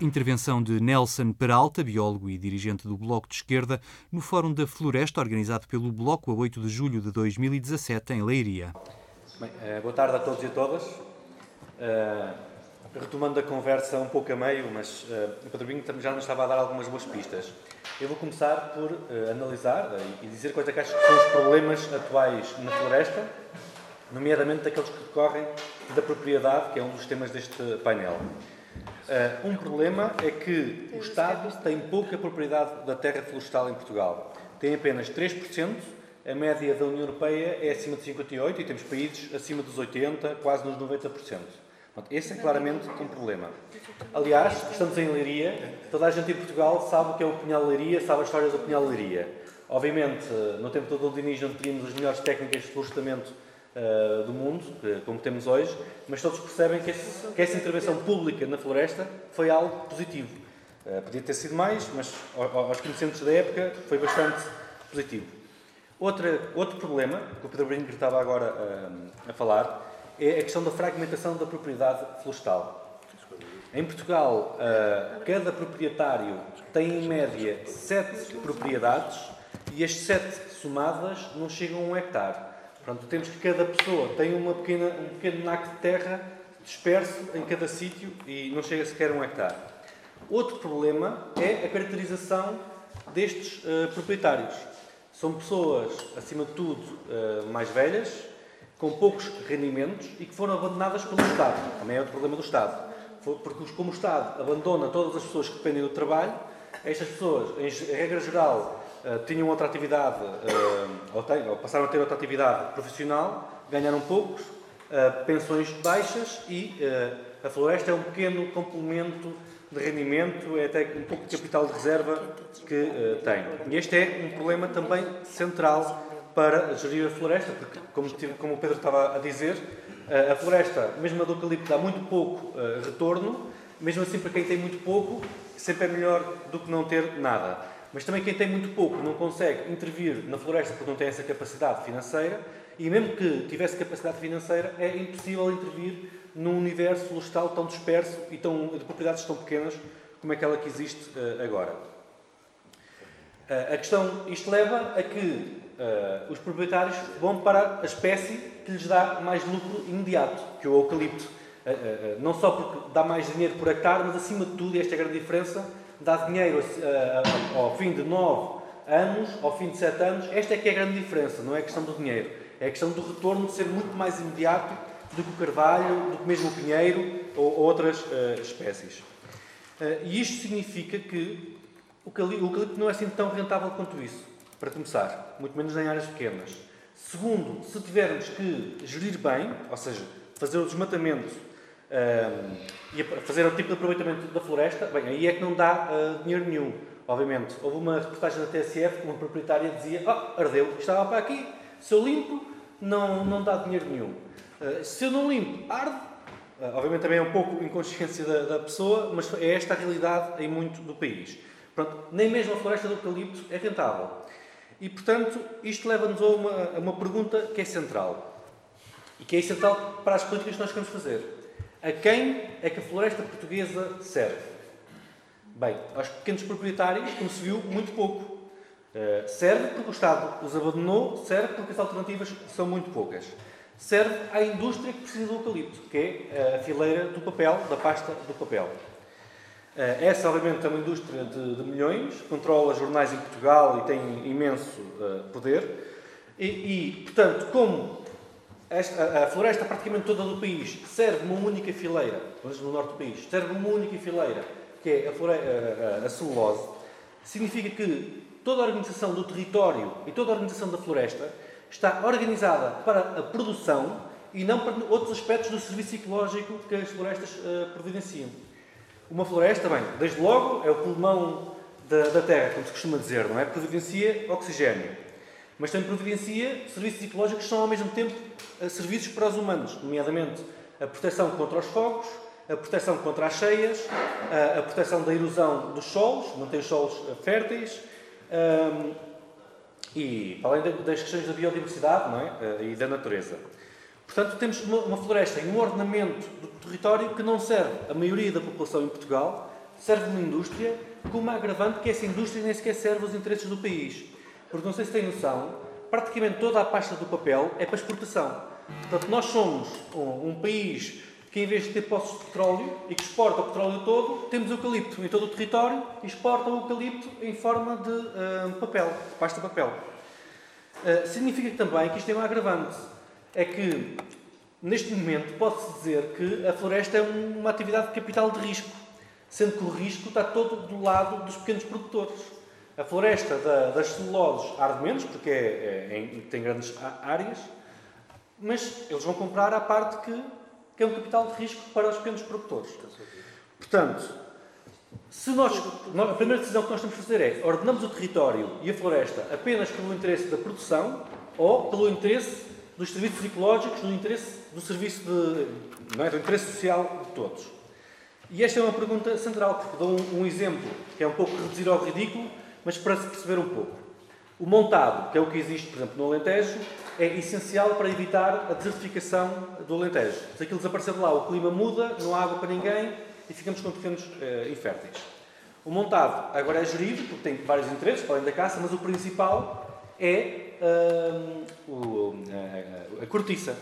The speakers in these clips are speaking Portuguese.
Intervenção de Nelson Peralta, biólogo e dirigente do Bloco de Esquerda, no Fórum da Floresta, organizado pelo Bloco a 8 de julho de 2017, em Leiria. Bem, eh, boa tarde a todos e a todas. Uh, retomando a conversa um pouco a meio, mas uh, o Pedro já nos estava a dar algumas boas pistas. Eu vou começar por uh, analisar e dizer quais é que acho que são os problemas atuais na floresta, nomeadamente daqueles que decorrem da propriedade, que é um dos temas deste painel. Uh, um problema é que o Estado tem pouca propriedade da terra florestal em Portugal. Tem apenas 3%, a média da União Europeia é acima de 58% e temos países acima dos 80%, quase nos 90%. Esse é claramente um problema. Aliás, estamos em Leiria, toda a gente em Portugal sabe o que é o Pinhal Leiria, sabe a história do Pinhal Leiria. Obviamente, no tempo todo do Diniz não teríamos as melhores técnicas de florestamento uh, do mundo, como temos hoje, mas todos percebem que, que, essa intervenção pública na floresta foi algo positivo. Uh, podia ter sido mais, mas aos conhecentes da época foi bastante positivo. Outra, outro problema, que o Pedro Brinco estava agora uh, a falar, é a questão da fragmentação da propriedade florestal. Em Portugal, cada proprietário tem em média sete propriedades e as sete somadas não chegam a um hectare. Portanto, temos que cada pessoa tem uma pequena, um pequeno naco de terra disperso em cada sítio e não chega sequer a um hectare. Outro problema é a caracterização destes uh, proprietários. São pessoas, acima de tudo, uh, mais velhas, com poucos rendimentos e que foram abandonadas pelo Estado. Também é outro problema do Estado. Porque, como o Estado abandona todas as pessoas que dependem do trabalho, estas pessoas, em regra geral, eh, tinham outra atividade, uh, ou, tem, ou, passaram a ter outra atividade profissional, ganharam poucos, uh, pensões baixas e a floresta é um pequeno complemento de rendimento, é até um pouco de capital de reserva que tem. E este é um problema também central para gerir a floresta, porque, como, como o Pedro estava a dizer, a floresta, mesmo a do eucalipto, dá muito pouco retorno, mesmo assim, para quem tem muito pouco, sempre é melhor do que não ter nada. Mas também quem tem muito pouco não consegue intervir na floresta porque não tem essa capacidade financeira e mesmo que tivesse capacidade financeira é impossível intervir num universo florestal tão disperso e tão, de propriedades tão pequenas como aquela que existe uh, agora. Uh, a questão, isto leva a que uh, os proprietários vão para a espécie que lhes dá mais lucro imediato, que é o eucalipto. não só porque dá mais dinheiro por hectare, mas acima de tudo, e esta é a grande diferença, dá dinheiro uh, ao fim de 9 anos, ao fim de 7 anos, esta é que é a grande diferença, não é a questão do dinheiro. É a questão do retorno de ser muito mais imediato do que o carvalho, do que mesmo o pinheiro ou, ou outras uh, espécies. Uh, e isto significa que o eucalipto não é assim tão rentável quanto isso, para começar, muito menos em áreas pequenas. Segundo, se tivermos que gerir bem, ou seja, fazer o desmatamento um, e fazer o tipo de aproveitamento da floresta, bem, aí é que não dá uh, dinheiro nenhum, obviamente. Houve uma reportagem da TSF que uma proprietária dizia: Ah, ardeu, estava para aqui, se eu limpo, não, não dá dinheiro nenhum. Uh, se eu não limpo, arde. Uh, obviamente também é um pouco inconsciência da, da, pessoa, mas é esta a realidade em muito do país. Pronto, nem mesmo a floresta do eucalipto é rentável. E, portanto, isto leva-nos a uma, a uma pergunta que é central. E que é central para as políticas que nós queremos fazer a quem é que a floresta portuguesa serve? Bem, aos pequenos proprietários, como se viu, muito pouco. Uh, serve porque o Estado os abandonou, serve porque as alternativas são muito poucas. Serve à indústria que precisa do eucalipto, que é a fileira do papel, da pasta do papel. Uh, essa, obviamente, é uma indústria de, de, milhões, controla jornais em Portugal e tem imenso uh, poder. E, e, portanto, como esta, a floresta praticamente toda do país serve uma única fileira, pelo no norte do país, serve uma única fileira, que é a, a, a, celulose, significa que toda a organização do território e toda a organização da floresta está organizada para a produção e não para outros aspectos do serviço ecológico que as florestas uh, providenciam. Uma floresta, bem, desde logo, é o pulmão da, da terra, como se costuma dizer, não é? Providencia oxigênio mas também providencia serviços ecológicos que são ao mesmo tempo eh, serviços para os humanos, nomeadamente a proteção contra os fogos, a proteção contra as cheias, a, proteção da erosão dos solos, manter os solos eh, férteis, e além das questões da biodiversidade é? Eh, e da natureza. Portanto, temos uma, floresta e um ordenamento do território que não serve a maioria da população em Portugal, serve uma indústria com uma agravante que essa indústria nem sequer serve os interesses do país. Porque não sei se tem noção, praticamente toda a pasta do papel é para exportação. Portanto, nós somos um, um país que em vez de ter poços de petróleo e que exporta o petróleo todo, temos eucalipto em todo o território e exporta o eucalipto em forma de uh, papel, de pasta de papel. Uh, significa também que isto é um agravante. É que, neste momento, pode-se dizer que a floresta é uma atividade de capital de risco, sendo que o risco está todo do lado dos pequenos produtores. A floresta da, das celuloses arde menos, porque é, é, é, tem grandes áreas, mas eles vão comprar a parte que que é um capital de risco para os pequenos produtores. Portanto, se nós, a primeira decisão que nós temos de fazer é ordenamos o território e a floresta apenas pelo interesse da produção ou pelo interesse dos serviços ecológicos, do interesse do serviço de, não é, do interesse social de todos. E esta é uma pergunta central, porque dou um, um exemplo que é um pouco reduzir ao ridículo, mas para se perceber um pouco. O montado, que é o que existe, por exemplo, no Alentejo, é essencial para evitar a desertificação do Alentejo. Se aquilo desaparecer de lá, o clima muda, não há água para ninguém e ficamos com terrenos uh, inférteis. O montado agora é gerido, porque tem vários interesses, para além da caça, mas o principal é uh, o, uh, a cortiça.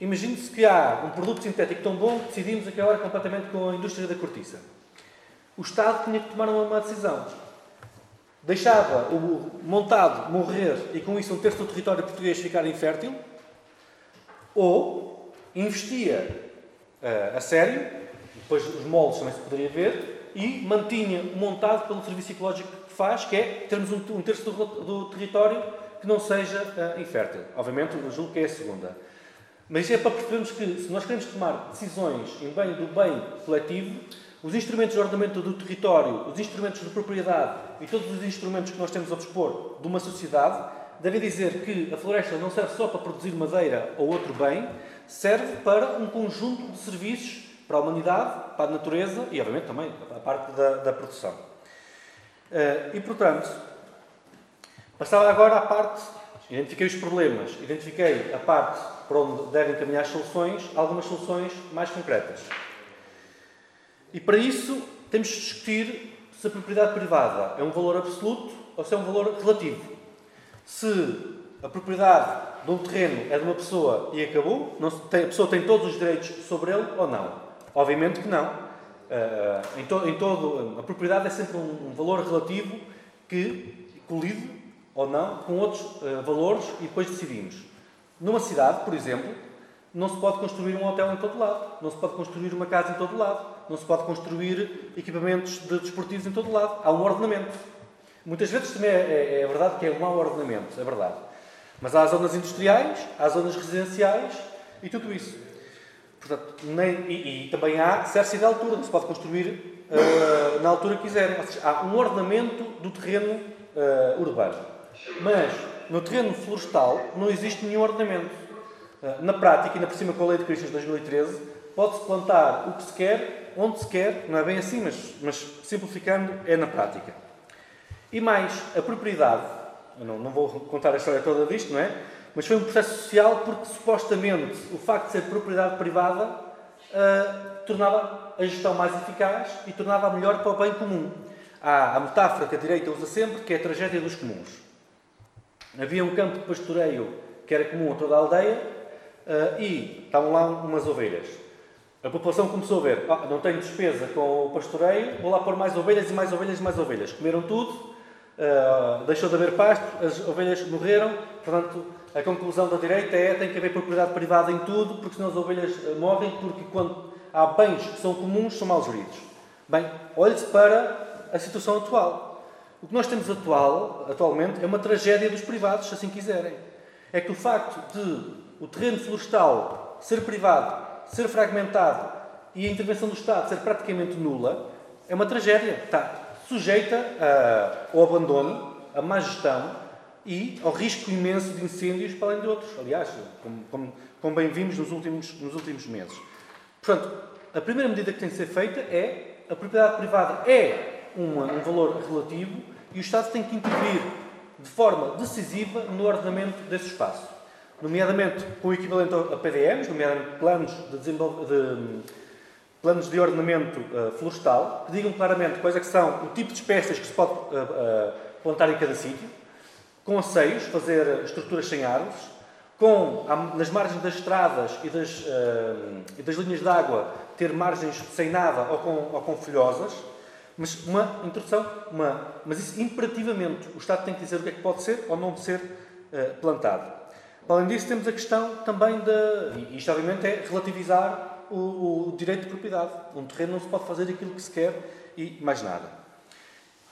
Imagine-se que há um produto sintético tão bom que decidimos acabar completamente com a indústria da cortiça. O Estado tinha que tomar uma decisão deixava o montado morrer e com isso um terço do território português ficar infértil, ou investia uh, a sério, depois os moldes também se poderia ver, e mantinha montado pelo serviço ecológico que faz, que é termos um, um terço do, do, território que não seja uh, infértil. Obviamente, eu julgo que é a segunda. Mas é para percebermos que, se nós queremos tomar decisões em bem do bem coletivo, os instrumentos de ordenamento do território, os instrumentos de propriedade e todos os instrumentos que nós temos a dispor de uma sociedade devem dizer que a floresta não serve só para produzir madeira ou outro bem, serve para um conjunto de serviços para a humanidade, para a natureza e, obviamente, também a parte da, da produção. Uh, e, portanto, passava agora à parte, identifiquei os problemas, identifiquei a parte para onde devem caminhar as soluções, algumas soluções mais concretas. E para isso temos de discutir se a propriedade privada é um valor absoluto ou se é um valor relativo. Se a propriedade de um terreno é de uma pessoa e acabou, tem, a pessoa tem todos os direitos sobre ele ou não? Obviamente que não. Uh, em, to, em, todo, a propriedade é sempre um, um, valor relativo que colide ou não com outros uh, valores e depois decidimos. Numa cidade, por exemplo, não se pode construir um hotel em todo lado, não se pode construir uma casa em todo lado não se pode construir equipamentos de desportivos em todo lado. Há um ordenamento. Muitas vezes também é, é, é verdade que é um mau ordenamento, é verdade. Mas há zonas industriais, há zonas residenciais e tudo isso. Portanto, nem, e, e, também há cerce de altura, não se pode construir uh, na altura que quiserem. Ou seja, há um ordenamento do terreno uh, urbano. Mas no terreno florestal não existe nenhum ordenamento. Uh, na prática, ainda por cima com a Lei de Cristas de 2013, pode-se plantar o que se quer onde se quer, não é bem assim, mas, mas simplificando, é na prática. E mais, a propriedade, não, não vou contar a história toda disto, não é? Mas foi um processo social porque supostamente o facto de ser propriedade privada uh, tornava a gestão mais eficaz e tornava melhor para o bem comum. Há a metáfora que a direita usa sempre, que é a tragédia dos comuns. Havia um campo de pastoreio que era comum a toda a aldeia uh, e estavam lá umas ovelhas. A população começou a ver, ah, não tenho despesa com o pastoreio, vou lá pôr mais ovelhas e mais ovelhas e mais ovelhas. Comeram tudo, uh, deixou de haver pasto, as ovelhas morreram, portanto, a conclusão da direita é tem que haver propriedade privada em tudo, porque senão as ovelhas uh, morrem, porque quando há bens que são comuns, são mal geridos. Bem, olhe-se para a situação atual. O que nós temos atual, atualmente é uma tragédia dos privados, se assim quiserem. É que o facto de o terreno florestal ser privado ser fragmentado e a intervenção do Estado ser praticamente nula, é uma tragédia. Está sujeita ao abandono, à má gestão e ao risco imenso de incêndios, para além de outros. Aliás, como, como, como bem vimos nos últimos, nos últimos meses. Portanto, a primeira medida que tem que ser feita é a propriedade privada é uma, um valor relativo e o Estado tem que intervir de forma decisiva no ordenamento desse espaço nomeadamente com o equivalente a PDMs, nomeadamente planos de, de, planos de ordenamento uh, florestal que digam claramente quais é que são o tipo de espécies que se pode uh, uh, plantar em cada sítio, com aceios, fazer estruturas sem árvores, com, nas margens das estradas e das, e das linhas de água, ter margens sem nada ou com, ou com folhosas, mas uma introdução, uma, mas isso imperativamente. O Estado tem que dizer o que é que pode ser ou não ser plantado. Além disso, temos a questão também da. Isto, obviamente, é relativizar o, o, direito de propriedade. Um terreno não se pode fazer aquilo que se quer e mais nada.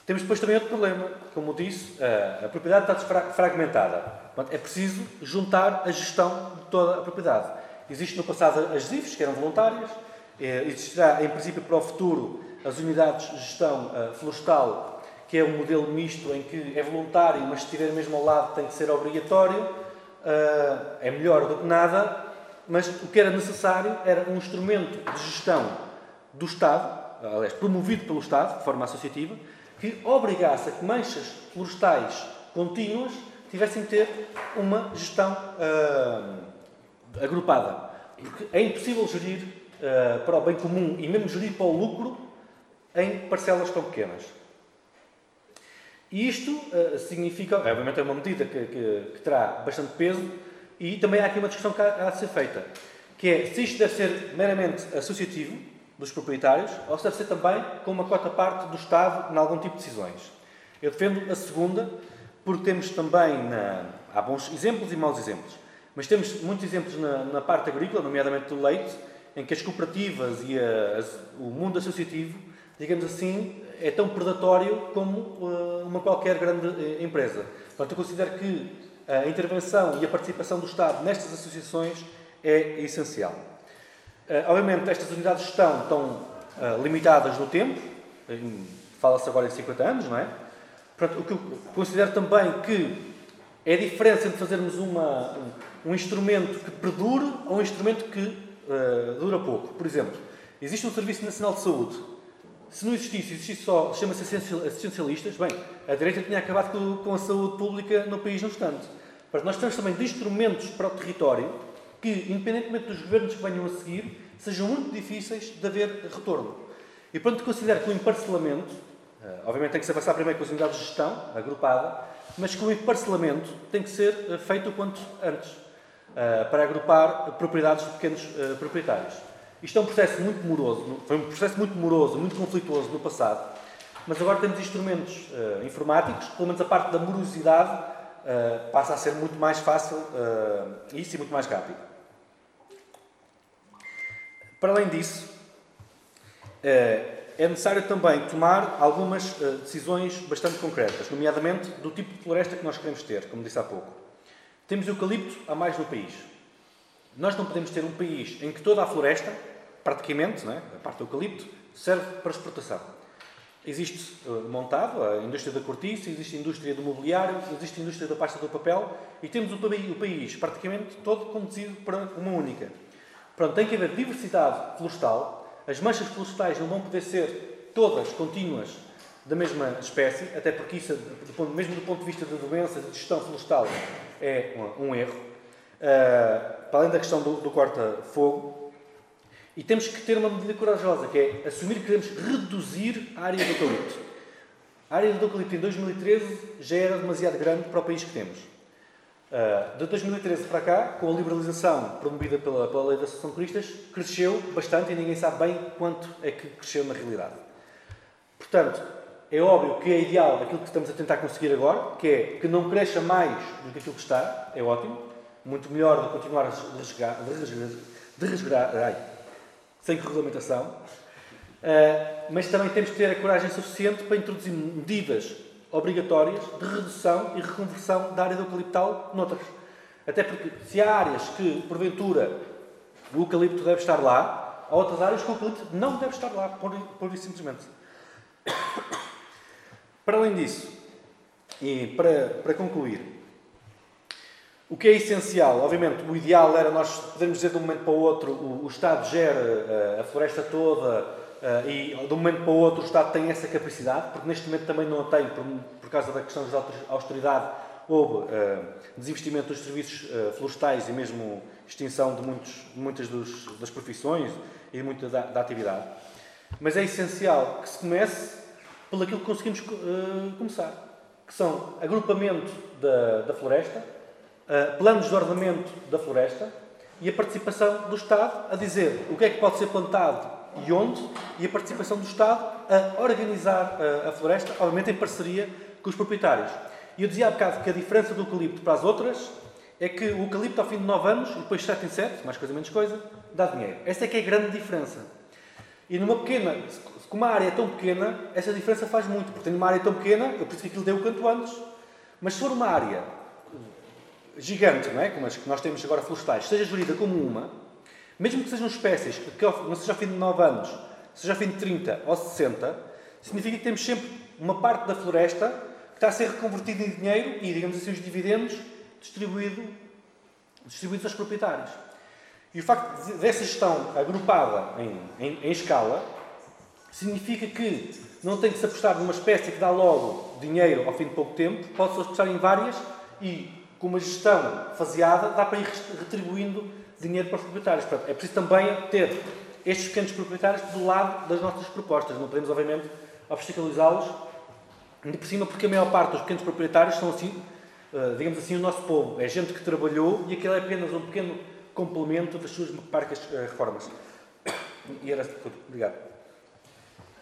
Temos depois também outro problema. Como disse, a, a propriedade está fragmentada. É preciso juntar a gestão de toda a propriedade. Existe no passado as IFs, que eram voluntárias. É, existirá, em princípio, para o futuro, as unidades de gestão florestal, que é um modelo misto em que é voluntário, mas se estiver mesmo ao lado tem que ser obrigatório uh, é melhor do que nada, mas o que era necessário era um instrumento de gestão do Estado, aliás, promovido pelo Estado, de forma associativa, que obrigasse a que manchas florestais contínuas tivessem que ter uma gestão uh, agrupada. Porque é impossível gerir uh, para o bem comum e mesmo gerir para o lucro em parcelas tão pequenas. Isto uh, significa, obviamente é uma medida que, que, que, terá bastante peso e também há aqui uma discussão que há, há de ser feita, que é se isto deve ser meramente associativo dos proprietários ou se deve ser também com uma cota parte do Estado em algum tipo de decisões. Eu defendo a segunda porque temos também, na, há bons exemplos e maus exemplos, mas temos muitos exemplos na, na parte agrícola, nomeadamente do leite, em que as cooperativas e a, o mundo associativo, digamos assim, é tão predatório como uh, uma qualquer grande uh, empresa. Portanto, eu considero que a intervenção e a participação do Estado nestas associações é essencial. Uh, obviamente, estas unidades estão limitadas no tempo, fala-se agora em 50 anos, não é? Portanto, o que eu considero também que é a diferença entre fazermos uma, um, um instrumento que perdure ou um instrumento que dura pouco. Por exemplo, existe um Serviço Nacional de Saúde se não existisse, existisse só, chama-se assistencialistas, bem, a direita tinha acabado com, a saúde pública no país no instante. Mas nós temos também de instrumentos para o território que, independentemente dos governos que venham a seguir, sejam muito difíceis de haver retorno. E, portanto, considero que o emparcelamento, eh, obviamente tem que se avançar primeiro com as unidades de gestão, agrupada, mas que o emparcelamento tem que ser eh, feito o quanto antes, eh, para agrupar propriedades de pequenos proprietários. Isto é um processo muito moroso, foi um processo muito moroso, muito conflituoso no passado, mas agora temos instrumentos uh, informáticos, pelo menos a parte da morosidade uh, passa a ser muito mais fácil uh, isso e muito mais rápido. Para além disso, é necessário também tomar algumas decisões bastante concretas, nomeadamente do tipo de floresta que nós queremos ter, como disse há pouco. Temos eucalipto a mais no país. Nós não podemos ter um país em que toda a floresta praticamente, é? a parte do eucalipto, serve para exportação. Existe uh, montado a indústria da cortiça, existe a indústria do mobiliário, existe a indústria da pasta do papel e temos o, país praticamente todo conduzido para uma única. Pronto, tem que haver diversidade florestal, as manchas florestais não vão poder ser todas contínuas da mesma espécie, até porque isso, mesmo do ponto de vista da doença, de gestão florestal, é um, erro. Uh, para além da questão do, do corta-fogo, e temos que ter uma medida corajosa, que é assumir que queremos reduzir a área do eucalipto. A área do eucalipto em 2013 já era demasiado grande para o país que temos. Uh, de 2013 para cá, com a liberalização promovida pela, pela Lei da Associação de Turistas, cresceu bastante e ninguém sabe bem quanto é que cresceu na realidade. Portanto, é óbvio que é ideal aquilo que estamos a tentar conseguir agora, que é que não cresça mais do que aquilo que está, é ótimo, muito melhor do que continuar a resgar, sem regulamentação, eh, mas também temos que ter a coragem suficiente para introduzir medidas obrigatórias de redução e reconversão da área do eucaliptal noutras. Até porque, se há áreas que, porventura, o eucalipto deve estar lá, há outras áreas que o eucalipto não deve estar lá, por, por isso simplesmente. Para além disso, e para, para concluir, o que é essencial, obviamente, o ideal era nós podermos dizer de um momento para o outro o, o Estado gera uh, a floresta toda uh, e de um momento para o outro o Estado tem essa capacidade, porque neste momento também não a tem por, por causa da questão da austeridade, houve uh, desinvestimento dos serviços florestais e mesmo extinção de muitos, muitas dos, das profissões e muito da, da atividade, mas é essencial que se comece pelo aquilo que conseguimos começar, que são agrupamento da, da floresta, uh, planos de ordenamento da floresta e a participação do Estado a dizer o que é que pode ser plantado e onde, e a participação do Estado a organizar uh, a floresta, obviamente em parceria com os proprietários. E eu dizia há bocado que a diferença do eucalipto para as outras é que o eucalipto ao fim de 9 anos, e depois 7 em 7, mais coisa menos coisa, dá dinheiro. Essa é que é a grande diferença. E numa pequena, com uma área tão pequena, essa diferença faz muito. Porque tenho uma área tão pequena, eu preciso que aquilo dê o quanto antes. Mas se for uma área gigante, não é? como as que nós temos agora florestais, seja gerida como uma, mesmo que sejam espécies que não seja ao fim de 9 anos, seja ao fim de 30 ou 60, significa que temos sempre uma parte da floresta que está a ser reconvertida em dinheiro e, digamos assim, os dividendos distribuído, distribuídos aos proprietários. E o facto dessa gestão agrupada em, em, em escala significa que não tem que se apostar numa espécie que dá logo dinheiro ao fim de pouco tempo, pode-se apostar em várias e, com uma gestão faseada, dá para ir retribuindo dinheiro para os proprietários. Portanto, é preciso também ter estes pequenos proprietários do lado das nossas propostas. Não podemos, obviamente, obstaculizá-los, ainda por cima, porque a maior parte dos pequenos proprietários são assim eh, digamos assim, o nosso povo. É gente que trabalhou e aquilo é apenas um pequeno complemento das suas parcas uh, reformas. E era tudo. Obrigado.